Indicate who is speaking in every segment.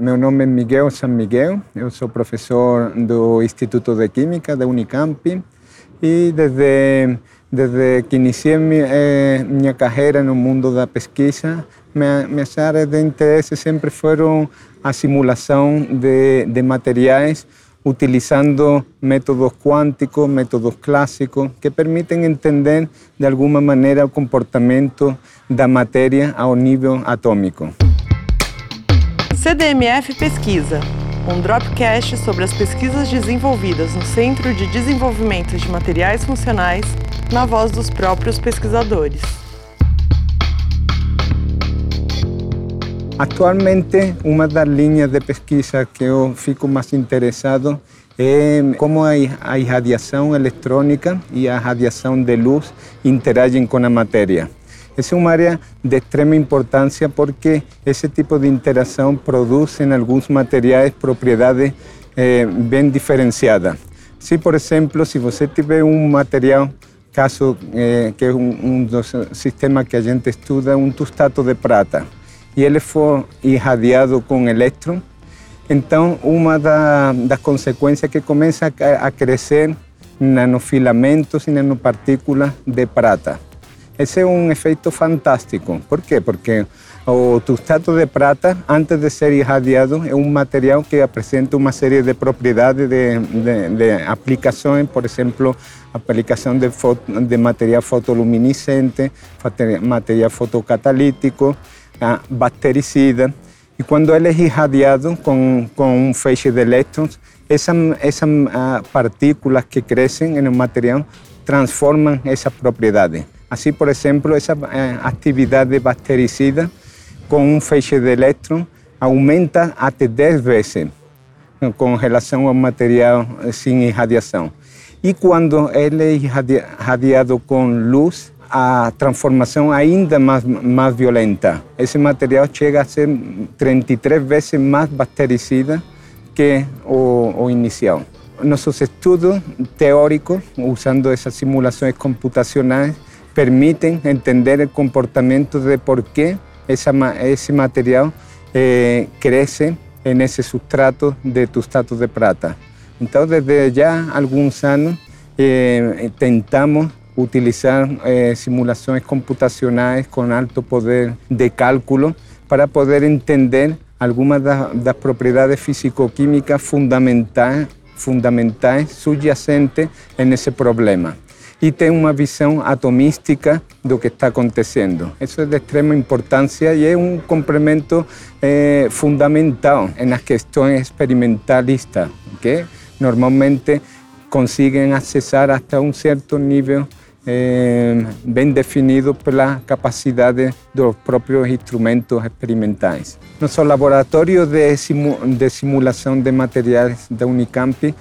Speaker 1: Meu nome é Miguel San Miguel, eu sou professor do Instituto de Química da Unicamp e desde, desde que iniciei minha, eh, minha carreira no mundo da pesquisa, minha, minhas áreas de interesse sempre foram a simulação de, de materiais utilizando métodos cuánticos, métodos clásicos, que permitem entender de alguma maneira o comportamento da matéria ao nível atômico.
Speaker 2: CDMF Pesquisa, um dropcast sobre as pesquisas desenvolvidas no Centro de Desenvolvimento de Materiais Funcionais, na voz dos próprios pesquisadores.
Speaker 1: Atualmente, uma das linhas de pesquisa que eu fico mais interessado é como a irradiação eletrônica e a radiação de luz interagem com a matéria. É uma área de extrema importância porque esse tipo de interação produz em alguns materiais propriedades eh, bem diferenciadas. Se, por exemplo, se você tiver um material, caso eh, que é um, um dos sistemas que a gente estuda, um tustato de prata, e ele for irradiado com elétron, então uma da, das consequências é que começa a, a crescer nanofilamentos e nanopartículas de prata. Esse é um efeito fantástico. Por quê? Porque o tustato de prata, antes de ser irradiado, é um material que apresenta uma série de propriedades de, de, aplicações, por exemplo, aplicação de, foto, de material fotoluminescente, material fotocatalítico, ah, bactericida. E quando ele é irradiado com, com um feixe de elétrons, essas essa, ah, partículas que crescem no material transformam essa propriedade. Assim, por exemplo, essa ah, atividade bactericida com um feixe de elétrons aumenta até 10 vezes com relação ao material sem irradiação. E quando ele é irradiado com luz, a transformação ainda mais, mais violenta. Esse material chega a ser 33 vezes mais bactericida que o, o inicial. Nossos estudos teóricos, usando essas simulações computacionais, permitem entender o comportamento de por essa, esse material eh, cresce nesse substrato de tustato de prata. Então, desde já alguns anos, eh, tentamos utilizar eh, simulações computacionais com alto poder de cálculo para poder entender algumas das, das propriedades físico-químicas fundamentais, fundamentais subyacentes nesse problema. E tem uma visão atomística do que está acontecendo. Isso é de extrema importância e é um complemento eh, fundamental nas questões experimentalistas, que normalmente conseguem acessar até um certo nível eh, bem definido pela capacidade dos próprios instrumentos experimentais. Nosso laboratório de, simu de simulação de materiais Unicamp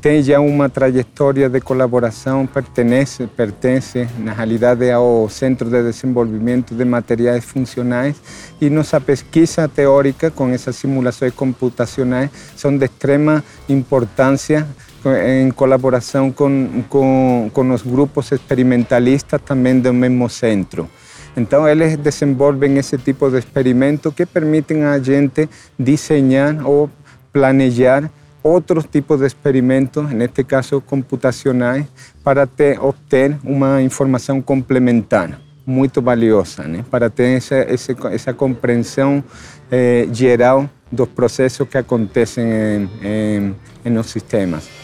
Speaker 1: tem já uma trajetória de colaboração, pertence, pertence na realidade ao Centro de Desenvolvimento de Materiais Funcionais e nossa pesquisa teórica com essas simulações computacionais são de extrema importância em colaboração com, com, com os grupos experimentalistas também do mesmo centro. Então, eles desenvolvem esse tipo de experimento que permitem a gente desenhar ou planejar outros tipos de experimentos, neste caso computacionais, para ter, obter uma informação complementar muito valiosa, para ter essa, essa, essa compreensão eh, geral dos processos que acontecem em, em, em nos sistemas.